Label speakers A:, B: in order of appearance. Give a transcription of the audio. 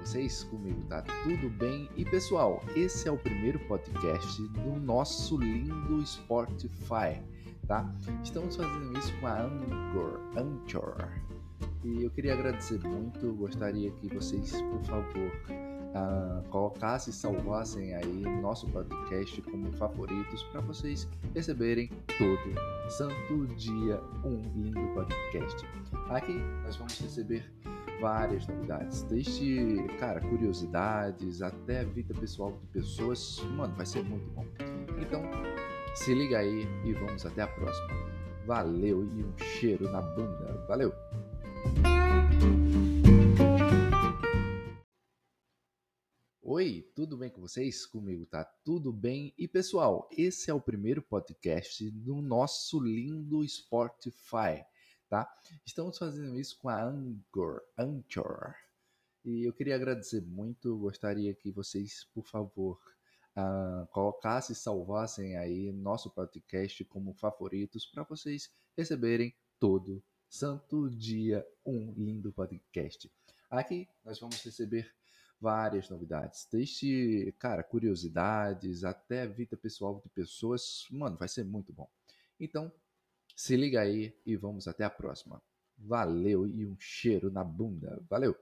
A: vocês? Comigo tá tudo bem? E pessoal, esse é o primeiro podcast do nosso lindo Spotify, tá? Estamos fazendo isso com a Anchor, Anchor. E eu queria agradecer muito, gostaria que vocês, por favor, uh, colocassem salvassem aí nosso podcast como favoritos para vocês receberem todo santo dia um lindo podcast. Aqui nós vamos receber várias novidades, desde, cara, curiosidades até vida pessoal de pessoas. Mano, vai ser muito bom. Então, se liga aí e vamos até a próxima. Valeu e um cheiro na bunda. Valeu! Oi, tudo bem com vocês? Comigo tá tudo bem. E pessoal, esse é o primeiro podcast do nosso lindo Spotify tá? Estamos fazendo isso com a Anchor, Anchor. E eu queria agradecer muito, gostaria que vocês, por favor, uh, colocassem salvassem aí nosso podcast como favoritos para vocês receberem todo santo dia um lindo podcast. Aqui nós vamos receber várias novidades, desde, cara, curiosidades até vida pessoal de pessoas. Mano, vai ser muito bom. Então, se liga aí e vamos até a próxima. Valeu e um cheiro na bunda. Valeu!